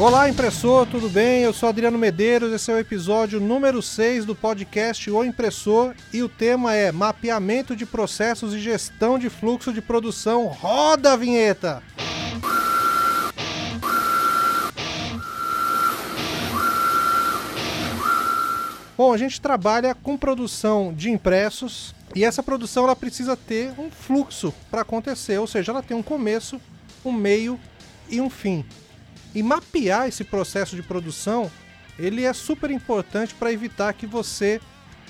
Olá, impressor, tudo bem? Eu sou Adriano Medeiros, esse é o episódio número 6 do podcast O Impressor e o tema é Mapeamento de processos e gestão de fluxo de produção. Roda a vinheta! Bom, a gente trabalha com produção de impressos e essa produção ela precisa ter um fluxo para acontecer, ou seja, ela tem um começo, um meio e um fim. E mapear esse processo de produção, ele é super importante para evitar que você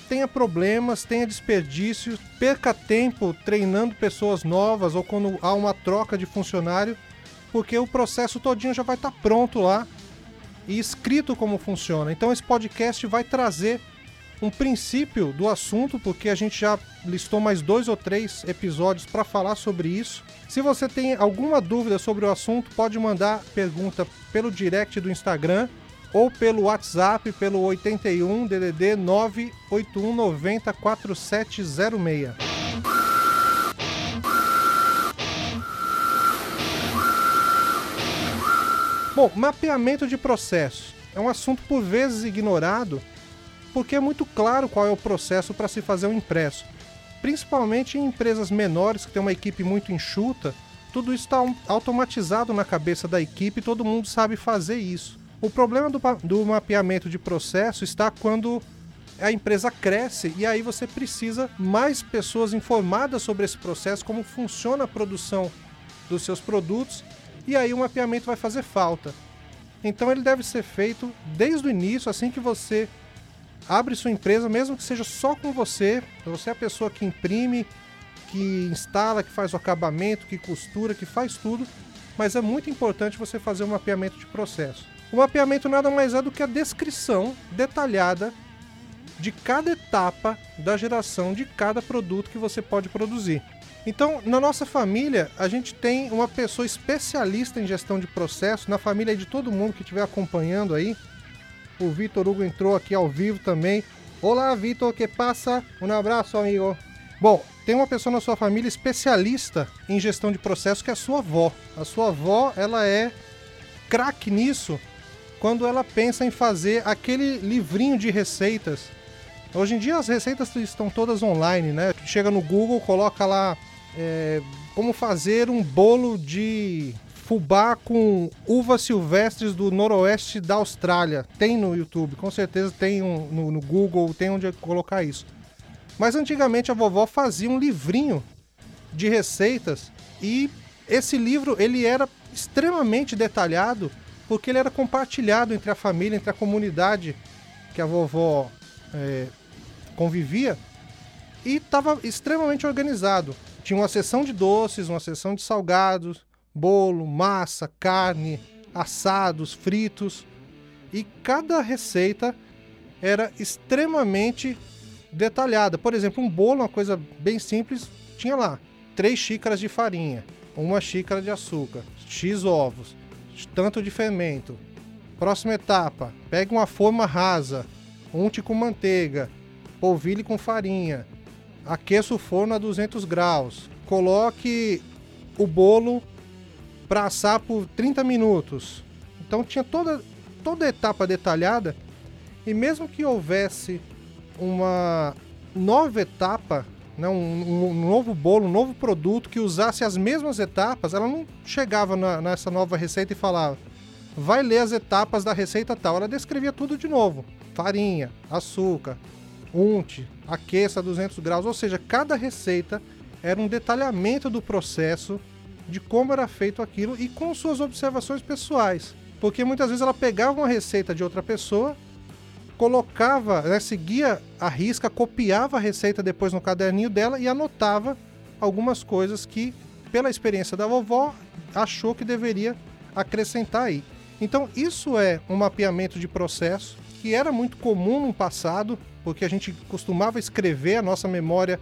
tenha problemas, tenha desperdícios, perca tempo treinando pessoas novas ou quando há uma troca de funcionário, porque o processo todinho já vai estar tá pronto lá e escrito como funciona. Então esse podcast vai trazer um princípio do assunto, porque a gente já listou mais dois ou três episódios para falar sobre isso. Se você tem alguma dúvida sobre o assunto, pode mandar pergunta pelo direct do Instagram ou pelo WhatsApp pelo 81 DDD 981 90 4706. Bom, mapeamento de processo é um assunto por vezes ignorado porque é muito claro qual é o processo para se fazer um impresso. Principalmente em empresas menores que têm uma equipe muito enxuta, tudo isso está automatizado na cabeça da equipe e todo mundo sabe fazer isso. O problema do, do mapeamento de processo está quando a empresa cresce e aí você precisa mais pessoas informadas sobre esse processo, como funciona a produção dos seus produtos, e aí o mapeamento vai fazer falta. Então ele deve ser feito desde o início, assim que você abre sua empresa, mesmo que seja só com você. Você é a pessoa que imprime, que instala, que faz o acabamento, que costura, que faz tudo. Mas é muito importante você fazer um mapeamento de processo. O mapeamento nada mais é do que a descrição detalhada de cada etapa da geração de cada produto que você pode produzir. Então, na nossa família, a gente tem uma pessoa especialista em gestão de processo, na família de todo mundo que estiver acompanhando aí, o Vitor Hugo entrou aqui ao vivo também. Olá, Vitor, que passa? Um abraço, amigo. Bom, tem uma pessoa na sua família especialista em gestão de processo que é a sua avó. A sua avó, ela é craque nisso quando ela pensa em fazer aquele livrinho de receitas. Hoje em dia as receitas estão todas online, né? Chega no Google, coloca lá é, como fazer um bolo de fubá com uvas silvestres do noroeste da Austrália. Tem no YouTube, com certeza tem um, no, no Google, tem onde colocar isso. Mas antigamente a vovó fazia um livrinho de receitas e esse livro ele era extremamente detalhado porque ele era compartilhado entre a família, entre a comunidade que a vovó é, convivia e estava extremamente organizado. Tinha uma seção de doces, uma seção de salgados, bolo, massa, carne, assados, fritos. E cada receita era extremamente detalhada. Por exemplo, um bolo, uma coisa bem simples, tinha lá três xícaras de farinha, uma xícara de açúcar, x ovos, tanto de fermento. Próxima etapa: pegue uma forma rasa, unte com manteiga, polvilhe com farinha, aqueça o forno a 200 graus, coloque o bolo para assar por 30 minutos. Então tinha toda, toda a etapa detalhada e mesmo que houvesse uma nova etapa, né, um, um, novo bolo, um novo produto que usasse as mesmas etapas, ela não chegava na, nessa nova receita e falava vai ler as etapas da receita tal. Ela descrevia tudo de novo: farinha, açúcar, unte, aqueça a 200 graus. Ou seja, cada receita era um detalhamento do processo de como era feito aquilo e com suas observações pessoais. Porque muitas vezes ela pegava uma receita de outra pessoa, colocava, né, seguia a risca, copiava a receita depois no caderninho dela e anotava algumas coisas que, pela experiência da vovó, achou que deveria acrescentar aí. Então, isso é um mapeamento de processo que era muito comum no passado, porque a gente costumava escrever, a nossa memória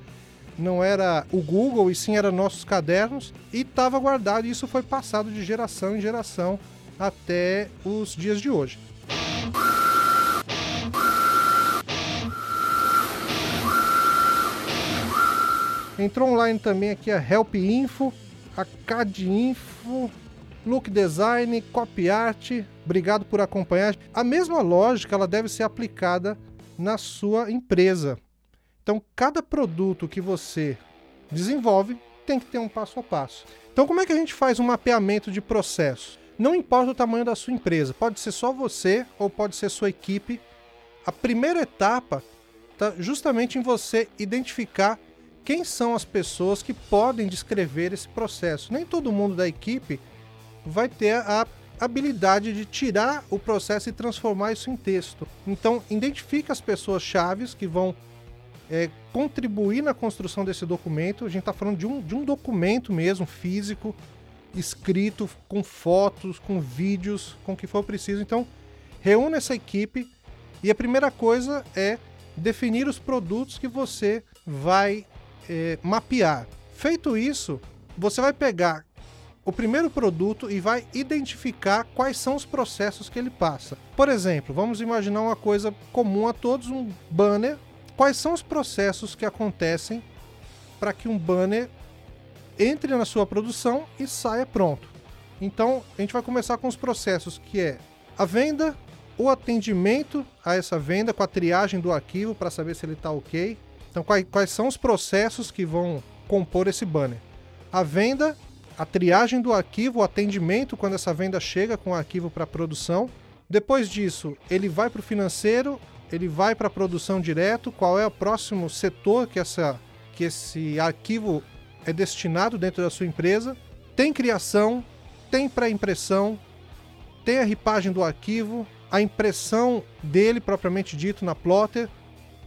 não era o Google e sim eram nossos cadernos e estava guardado. E isso foi passado de geração em geração até os dias de hoje. Entrou online também aqui a Help Info, a CAD Info, Look Design, Copy Art, Obrigado por acompanhar. A mesma lógica ela deve ser aplicada na sua empresa. Então, cada produto que você desenvolve tem que ter um passo a passo. Então, como é que a gente faz um mapeamento de processo? Não importa o tamanho da sua empresa, pode ser só você ou pode ser sua equipe. A primeira etapa está justamente em você identificar quem são as pessoas que podem descrever esse processo. Nem todo mundo da equipe vai ter a habilidade de tirar o processo e transformar isso em texto. Então, identifique as pessoas chaves que vão é, contribuir na construção desse documento. A gente está falando de um, de um documento mesmo, físico, escrito, com fotos, com vídeos, com o que for preciso. Então, reúna essa equipe e a primeira coisa é definir os produtos que você vai é, mapear. Feito isso, você vai pegar o primeiro produto e vai identificar quais são os processos que ele passa. Por exemplo, vamos imaginar uma coisa comum a todos, um banner. Quais são os processos que acontecem para que um banner entre na sua produção e saia pronto? Então, a gente vai começar com os processos que é a venda, o atendimento a essa venda com a triagem do arquivo para saber se ele está ok. Então, quais, quais são os processos que vão compor esse banner? A venda a triagem do arquivo, o atendimento quando essa venda chega com o arquivo para produção. Depois disso, ele vai para o financeiro, ele vai para a produção direto, qual é o próximo setor que, essa, que esse arquivo é destinado dentro da sua empresa. Tem criação, tem pré-impressão, tem a ripagem do arquivo, a impressão dele propriamente dito na plotter,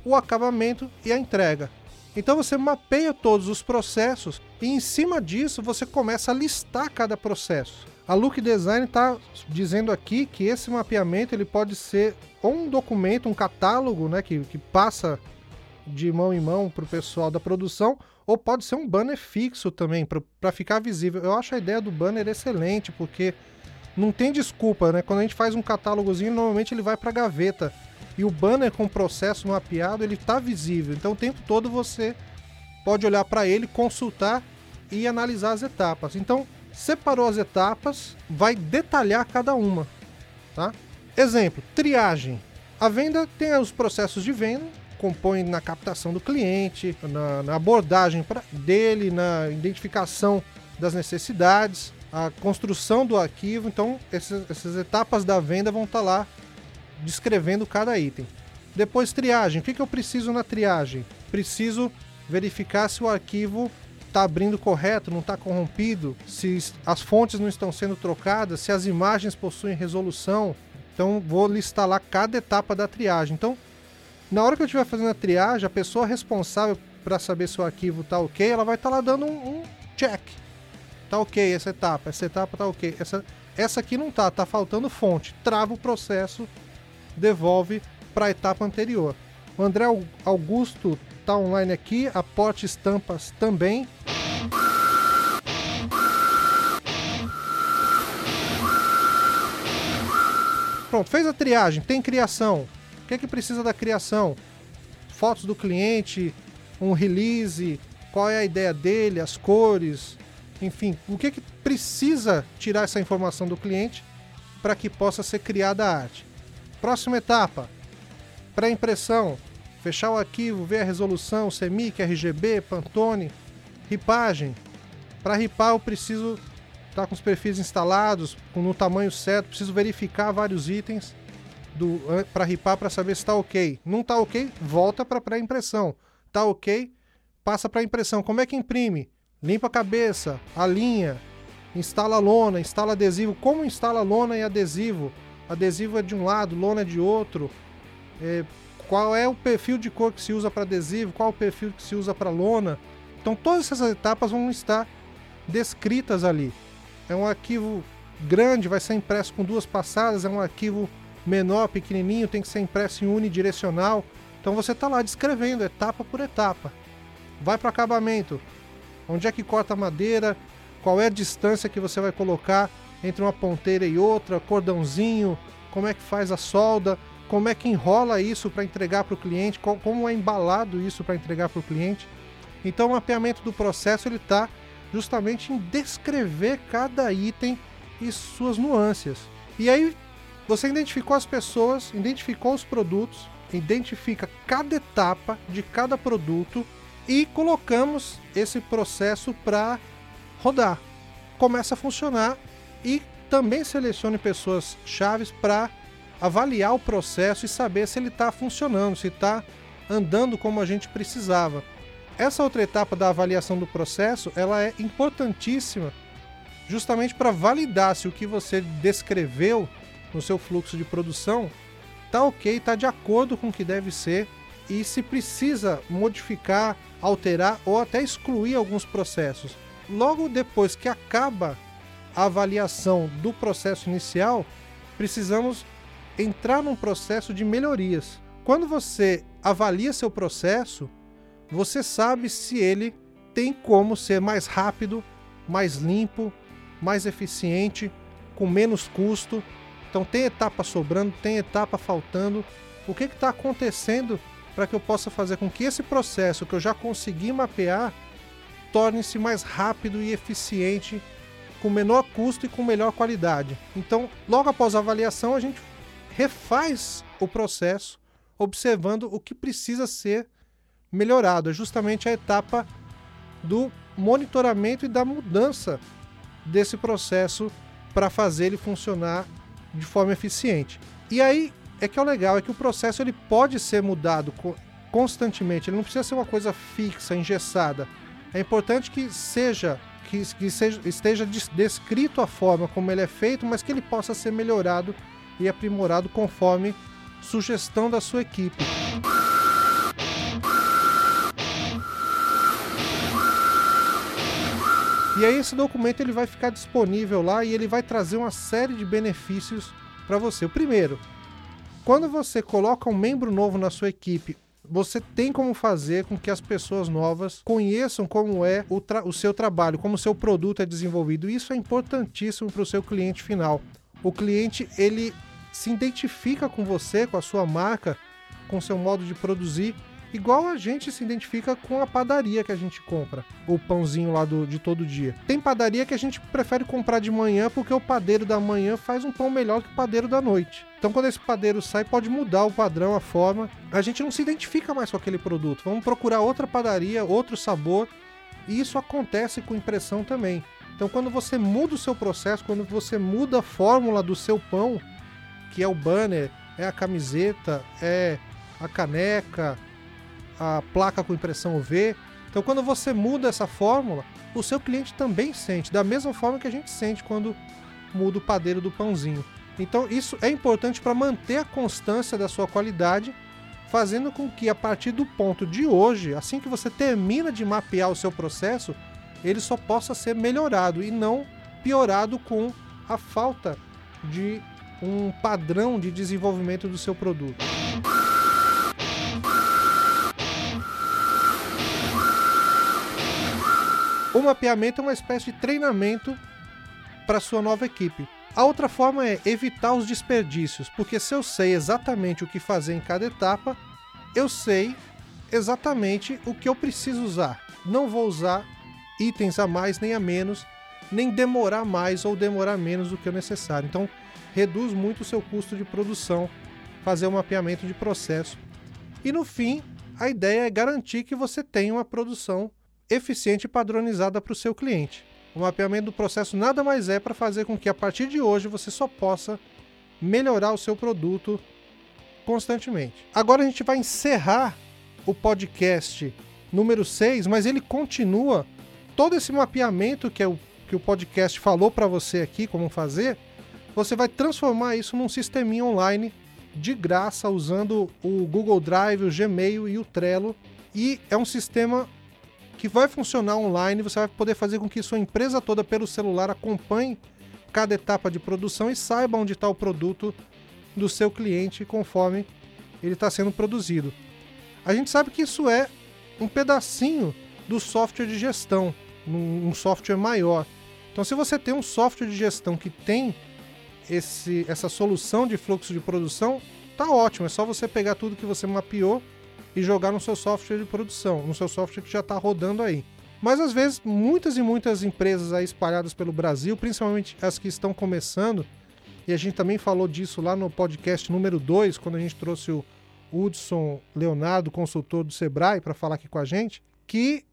o acabamento e a entrega. Então você mapeia todos os processos e em cima disso você começa a listar cada processo. A Look Design está dizendo aqui que esse mapeamento ele pode ser ou um documento, um catálogo, né, que, que passa de mão em mão para o pessoal da produção, ou pode ser um banner fixo também para ficar visível. Eu acho a ideia do banner excelente porque não tem desculpa, né? Quando a gente faz um catálogozinho, normalmente ele vai para gaveta e o banner com o processo mapeado ele está visível. Então o tempo todo você pode olhar para ele, consultar e analisar as etapas. Então separou as etapas, vai detalhar cada uma, tá? Exemplo, triagem. A venda tem os processos de venda, compõe na captação do cliente, na, na abordagem pra, dele, na identificação das necessidades, a construção do arquivo. Então, essas, essas etapas da venda vão estar tá lá descrevendo cada item. Depois, triagem. O que, que eu preciso na triagem? Preciso verificar se o arquivo está abrindo correto, não está corrompido, se as fontes não estão sendo trocadas, se as imagens possuem resolução. Então, vou listar lá cada etapa da triagem. Então, na hora que eu estiver fazendo a triagem, a pessoa responsável para saber se o arquivo está ok, ela vai estar tá lá dando um, um check. Tá ok essa etapa, essa etapa tá ok, essa, essa aqui não tá, tá faltando fonte. Trava o processo devolve para a etapa anterior. O André Augusto está online aqui, a Porte Estampas também. Pronto, fez a triagem, tem criação. O que é que precisa da criação? Fotos do cliente, um release, qual é a ideia dele, as cores, enfim, o que é que precisa tirar essa informação do cliente para que possa ser criada a arte. Próxima etapa: pré-impressão. Fechar o arquivo, ver a resolução, CMYK, RGB, Pantone, ripagem. Para ripar eu preciso estar tá com os perfis instalados, no tamanho certo, preciso verificar vários itens para ripar para saber se está ok. Não está ok, volta para pré-impressão. Está ok, passa para impressão. Como é que imprime? Limpa a cabeça, alinha, instala lona, instala adesivo. Como instala lona e adesivo? Adesivo é de um lado, lona é de outro, é, qual é o perfil de cor que se usa para adesivo, qual é o perfil que se usa para lona. Então todas essas etapas vão estar descritas ali. É um arquivo grande, vai ser impresso com duas passadas, é um arquivo menor, pequenininho, tem que ser impresso em unidirecional. Então você está lá descrevendo etapa por etapa. Vai para o acabamento. Onde é que corta a madeira? Qual é a distância que você vai colocar entre uma ponteira e outra, cordãozinho, como é que faz a solda, como é que enrola isso para entregar para o cliente, como é embalado isso para entregar para o cliente. Então, o mapeamento do processo ele está justamente em descrever cada item e suas nuances. E aí Você identificou as pessoas, identificou os produtos, identifica cada etapa de cada produto e colocamos esse processo para rodar. Começa a funcionar e também selecione pessoas chaves para avaliar o processo e saber se ele está funcionando, se está andando como a gente precisava. Essa outra etapa da avaliação do processo, ela é importantíssima justamente para validar se o que você descreveu no seu fluxo de produção tá ok, tá de acordo com o que deve ser e se precisa modificar, alterar ou até excluir alguns processos. Logo depois que acaba avaliação do processo inicial, precisamos entrar num processo de melhorias. Quando você avalia seu processo, você sabe se ele tem como ser mais rápido, mais limpo, mais eficiente, com menos custo. Então tem etapa sobrando, tem etapa faltando. O que está acontecendo para que eu possa fazer com que esse processo que eu já consegui mapear torne-se mais rápido e eficiente, com menor custo e com melhor qualidade. Então, logo após a avaliação, a gente refaz o processo, observando o que precisa ser melhorado. É justamente a etapa do monitoramento e da mudança desse processo para fazer ele funcionar de forma eficiente. E aí é que é o legal, é que o processo ele pode ser mudado constantemente, ele não precisa ser uma coisa fixa, engessada. É importante que seja que, que seja, esteja descrito a forma como ele é feito, mas que ele possa ser melhorado e aprimorado conforme sugestão da sua equipe. E aí esse documento ele vai ficar disponível lá e ele vai trazer uma série de benefícios para você. O primeiro, quando você coloca um membro novo na sua equipe, você tem como fazer com que as pessoas novas conheçam como é o, o seu trabalho, como o seu produto é desenvolvido. Isso é importantíssimo para o seu cliente final. O cliente ele se identifica com você, com a sua marca, com seu modo de produzir Igual a gente se identifica com a padaria que a gente compra, o pãozinho lá do, de todo dia. Tem padaria que a gente prefere comprar de manhã porque o padeiro da manhã faz um pão melhor que o padeiro da noite. Então, quando esse padeiro sai, pode mudar o padrão, a forma. A gente não se identifica mais com aquele produto. Vamos procurar outra padaria, outro sabor. E isso acontece com impressão também. Então, quando você muda o seu processo, quando você muda a fórmula do seu pão, que é o banner, é a camiseta, é a caneca, a placa com impressão UV. Então, quando você muda essa fórmula, o seu cliente também sente, da mesma forma que a gente sente quando muda o padeiro do pãozinho. Então, isso é importante para manter a constância da sua qualidade, fazendo com que a partir do ponto de hoje, assim que você termina de mapear o seu processo, ele só possa ser melhorado e não piorado com a falta de um padrão de desenvolvimento do seu produto. O mapeamento é uma espécie de treinamento para sua nova equipe. A outra forma é evitar os desperdícios, porque se eu sei exatamente o que fazer em cada etapa, eu sei exatamente o que eu preciso usar. Não vou usar itens a mais nem a menos, nem demorar mais ou demorar menos do que o necessário. Então, reduz muito o seu custo de produção, fazer um mapeamento de processo. E no fim, a ideia é garantir que você tenha uma produção eficiente e padronizada para o seu cliente. O mapeamento do processo nada mais é para fazer com que a partir de hoje você só possa melhorar o seu produto constantemente. Agora a gente vai encerrar o podcast número 6, mas ele continua todo esse mapeamento que, é o, que o podcast falou para você aqui como fazer, você vai transformar isso num sisteminha online de graça usando o Google Drive, o Gmail e o Trello. E é um sistema que vai funcionar online, você vai poder fazer com que sua empresa toda pelo celular acompanhe cada etapa de produção e saiba onde está o produto do seu cliente conforme ele está sendo produzido. A gente sabe que isso é um pedacinho do software de gestão, um software maior. Então, se você tem um software de gestão que tem esse, essa solução de fluxo de produção, tá ótimo. É só você pegar tudo que você mapeou e jogar no seu software de produção, no seu software que já está rodando aí. Mas às vezes, muitas e muitas empresas aí espalhadas pelo Brasil, principalmente as que estão começando, e a gente também falou disso lá no podcast número 2, quando a gente trouxe o Hudson Leonardo, consultor do Sebrae, para falar aqui com a gente, que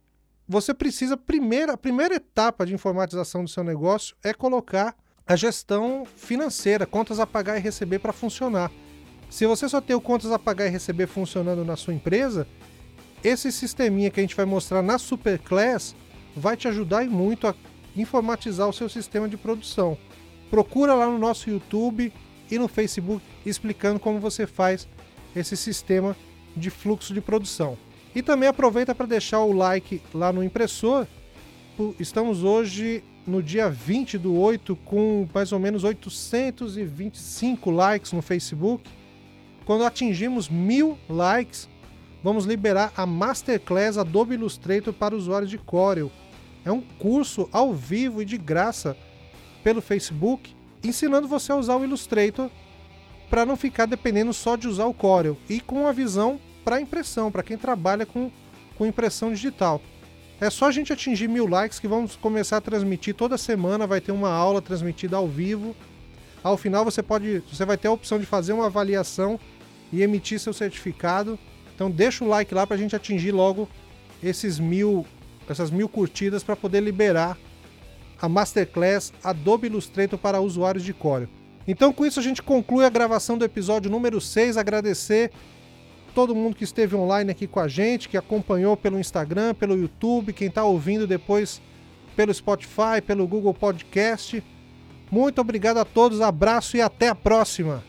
você precisa, primeira, a primeira etapa de informatização do seu negócio é colocar a gestão financeira, contas a pagar e receber para funcionar. Se você só tem o contas a pagar e receber funcionando na sua empresa, esse sisteminha que a gente vai mostrar na Superclass vai te ajudar muito a informatizar o seu sistema de produção. Procura lá no nosso YouTube e no Facebook explicando como você faz esse sistema de fluxo de produção. E também aproveita para deixar o like lá no impressor. Estamos hoje no dia 20 do 8 com mais ou menos 825 likes no Facebook. Quando atingimos mil likes, vamos liberar a Masterclass Adobe Illustrator para usuários de Corel. É um curso ao vivo e de graça pelo Facebook, ensinando você a usar o Illustrator para não ficar dependendo só de usar o Corel e com uma visão para impressão, para quem trabalha com, com impressão digital. É só a gente atingir mil likes que vamos começar a transmitir toda semana, vai ter uma aula transmitida ao vivo. Ao final você pode, você vai ter a opção de fazer uma avaliação e emitir seu certificado. Então deixa o like lá para a gente atingir logo esses mil, essas mil curtidas para poder liberar a Masterclass Adobe Illustrator para usuários de Corel. Então com isso a gente conclui a gravação do episódio número 6. Agradecer todo mundo que esteve online aqui com a gente, que acompanhou pelo Instagram, pelo YouTube, quem está ouvindo depois pelo Spotify, pelo Google Podcast. Muito obrigado a todos, abraço e até a próxima!